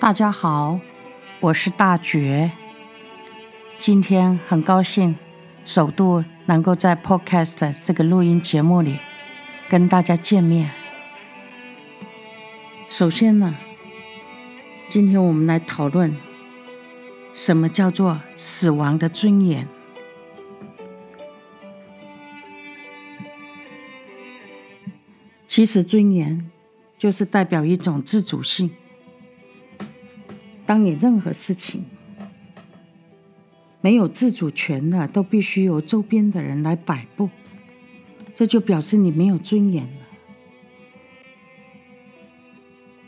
大家好，我是大觉。今天很高兴，首度能够在 Podcast 这个录音节目里跟大家见面。首先呢，今天我们来讨论什么叫做死亡的尊严。其实，尊严就是代表一种自主性。当你任何事情没有自主权了，都必须由周边的人来摆布，这就表示你没有尊严了。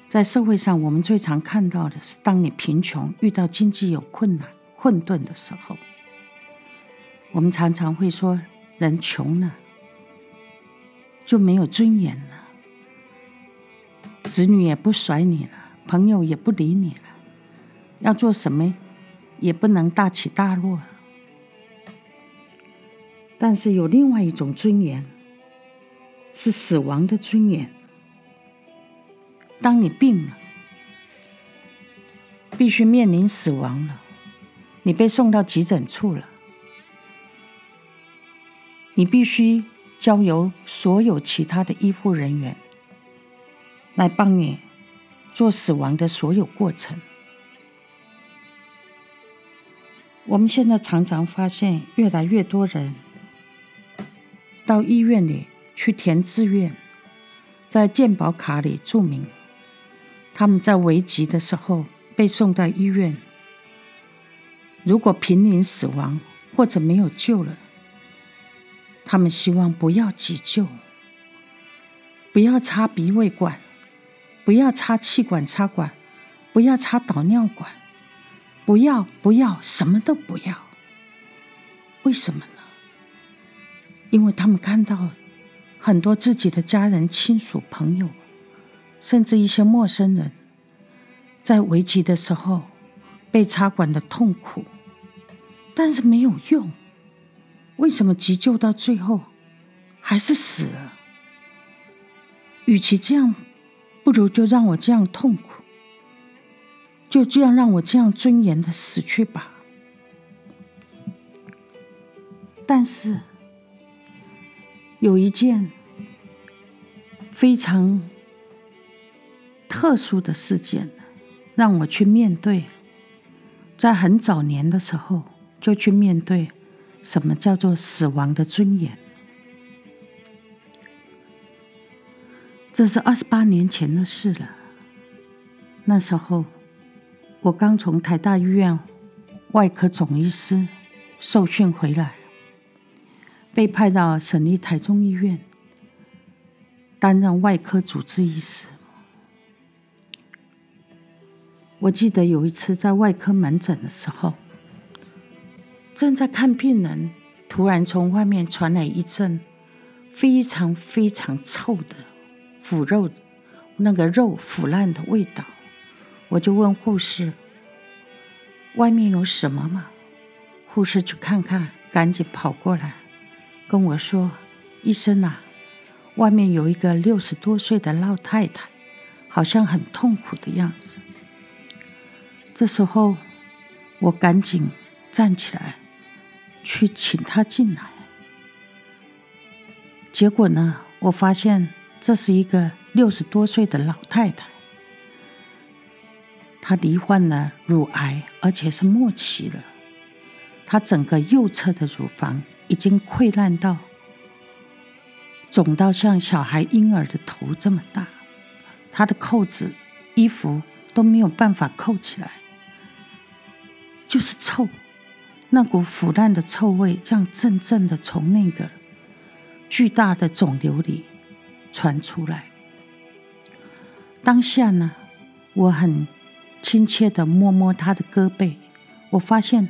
在社会上，我们最常看到的是，当你贫穷、遇到经济有困难、困顿的时候，我们常常会说：“人穷了就没有尊严了，子女也不甩你了，朋友也不理你了。”要做什么，也不能大起大落。但是有另外一种尊严，是死亡的尊严。当你病了，必须面临死亡了，你被送到急诊处了，你必须交由所有其他的医护人员来帮你做死亡的所有过程。我们现在常常发现，越来越多人到医院里去填志愿，在健保卡里注明他们在危急的时候被送到医院，如果濒临死亡或者没有救了，他们希望不要急救，不要插鼻胃管，不要插气管插管，不要插导尿管。不要，不要，什么都不要。为什么呢？因为他们看到很多自己的家人、亲属、朋友，甚至一些陌生人，在危急的时候被插管的痛苦，但是没有用。为什么急救到最后还是死了？与其这样，不如就让我这样痛苦。就这样让我这样尊严的死去吧。但是有一件非常特殊的事件，让我去面对，在很早年的时候就去面对什么叫做死亡的尊严。这是二十八年前的事了，那时候。我刚从台大医院外科总医师受训回来，被派到省立台中医院担任外科主治医师。我记得有一次在外科门诊的时候，正在看病人，突然从外面传来一阵非常非常臭的腐肉，那个肉腐烂的味道。我就问护士：“外面有什么吗？”护士去看看，赶紧跑过来跟我说：“医生啊，外面有一个六十多岁的老太太，好像很痛苦的样子。”这时候，我赶紧站起来去请她进来。结果呢，我发现这是一个六十多岁的老太太。她罹患了乳癌，而且是末期了。她整个右侧的乳房已经溃烂到肿到像小孩婴儿的头这么大，她的扣子、衣服都没有办法扣起来，就是臭，那股腐烂的臭味，这样阵阵的从那个巨大的肿瘤里传出来。当下呢，我很。亲切的摸摸他的胳膊，我发现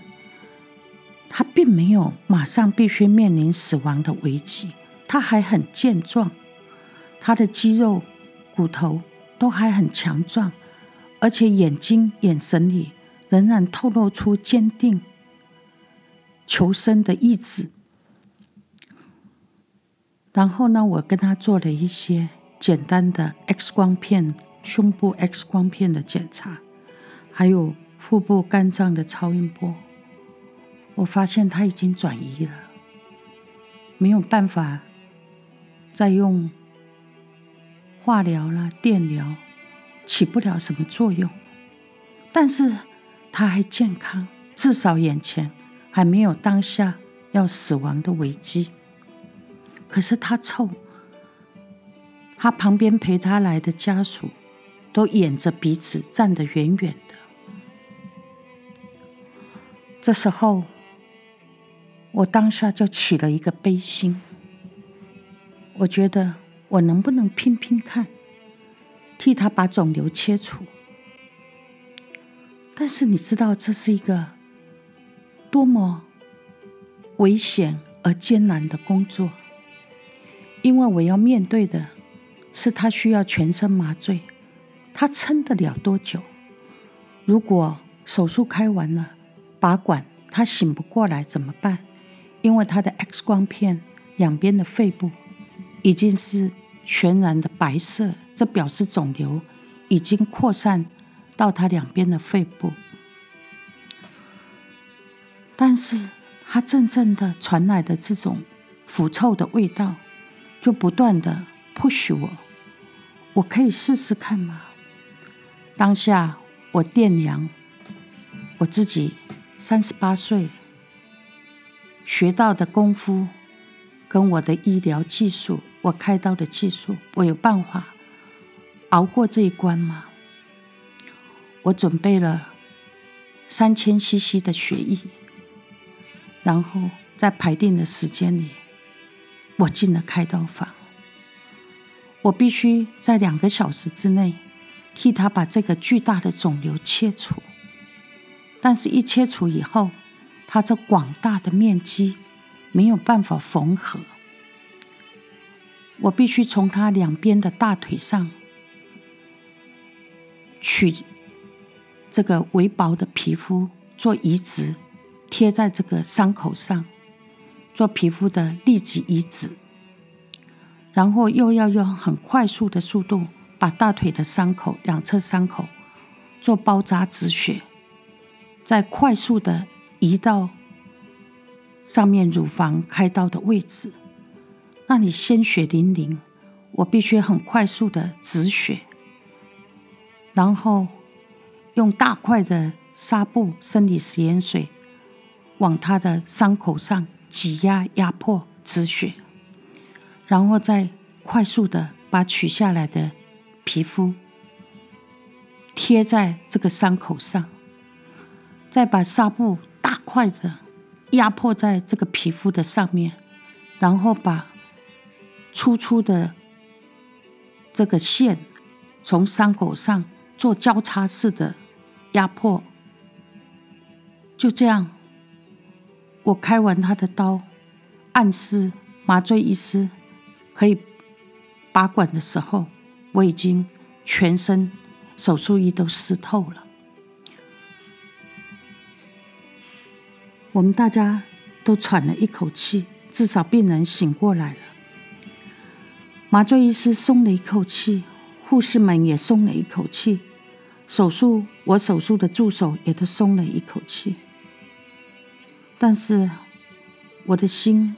他并没有马上必须面临死亡的危机，他还很健壮，他的肌肉、骨头都还很强壮，而且眼睛、眼神里仍然透露出坚定、求生的意志。然后呢，我跟他做了一些简单的 X 光片、胸部 X 光片的检查。还有腹部肝脏的超音波，我发现他已经转移了，没有办法再用化疗啦、电疗，起不了什么作用。但是他还健康，至少眼前还没有当下要死亡的危机。可是他臭，他旁边陪他来的家属都掩着鼻子站得远远的。这时候，我当下就起了一个悲心。我觉得我能不能拼拼看，替他把肿瘤切除？但是你知道这是一个多么危险而艰难的工作，因为我要面对的是他需要全身麻醉，他撑得了多久？如果手术开完了。拔管，他醒不过来怎么办？因为他的 X 光片两边的肺部已经是全然的白色，这表示肿瘤已经扩散到他两边的肺部。但是他阵阵的传来的这种腐臭的味道，就不断的 push 我，我可以试试看吗？当下我掂量我自己。三十八岁，学到的功夫跟我的医疗技术，我开刀的技术，我有办法熬过这一关吗？我准备了三千 CC 的血液，然后在排定的时间里，我进了开刀房。我必须在两个小时之内替他把这个巨大的肿瘤切除。但是，一切除以后，它这广大的面积没有办法缝合。我必须从它两边的大腿上取这个微薄的皮肤做移植，贴在这个伤口上做皮肤的立即移植，然后又要用很快速的速度把大腿的伤口两侧伤口做包扎止血。再快速的移到上面乳房开刀的位置，那里鲜血淋淋，我必须很快速的止血，然后用大块的纱布生理食盐水往他的伤口上挤压压迫止血，然后再快速的把取下来的皮肤贴在这个伤口上。再把纱布大块的压迫在这个皮肤的上面，然后把粗粗的这个线从伤口上做交叉式的压迫。就这样，我开完他的刀，暗示麻醉医师可以拔管的时候，我已经全身手术衣都湿透了。我们大家都喘了一口气，至少病人醒过来了。麻醉医师松了一口气，护士们也松了一口气，手术我手术的助手也都松了一口气。但是我的心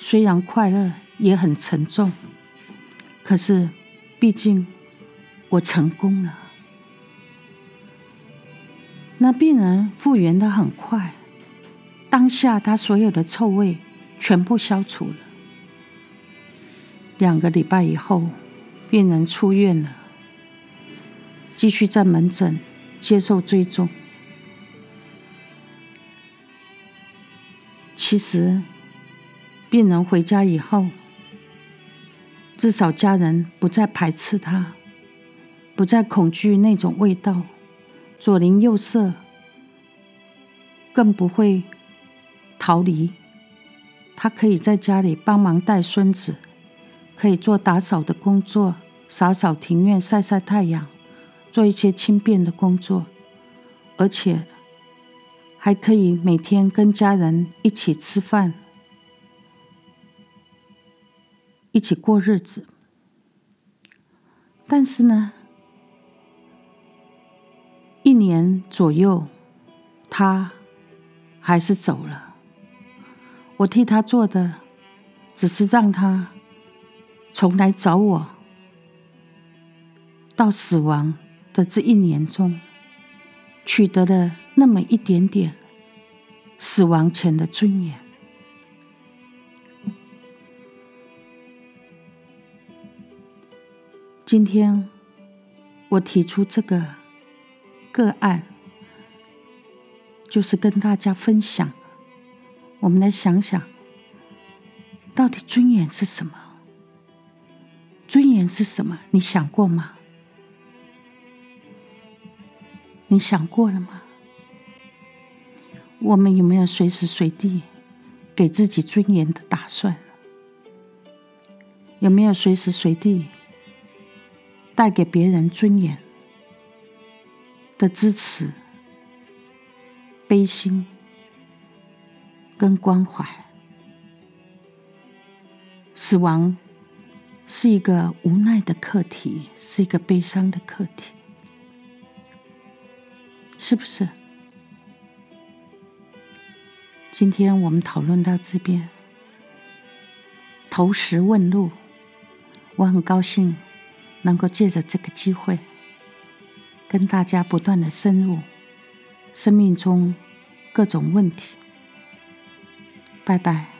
虽然快乐，也很沉重。可是毕竟我成功了，那病人复原的很快。当下，他所有的臭味全部消除了。两个礼拜以后，病人出院了，继续在门诊接受追踪。其实，病人回家以后，至少家人不再排斥他，不再恐惧那种味道，左邻右舍更不会。逃离，他可以在家里帮忙带孙子，可以做打扫的工作，扫扫庭院，晒晒太阳，做一些轻便的工作，而且还可以每天跟家人一起吃饭，一起过日子。但是呢，一年左右，他还是走了。我替他做的，只是让他重来找我。到死亡的这一年中，取得了那么一点点死亡前的尊严。今天我提出这个。个案就是跟大家分享，我们来想想，到底尊严是什么？尊严是什么？你想过吗？你想过了吗？我们有没有随时随地给自己尊严的打算？有没有随时随地带给别人尊严？的支持、悲心跟关怀，死亡是一个无奈的课题，是一个悲伤的课题，是不是？今天我们讨论到这边，投石问路，我很高兴能够借着这个机会。跟大家不断的深入生命中各种问题，拜拜。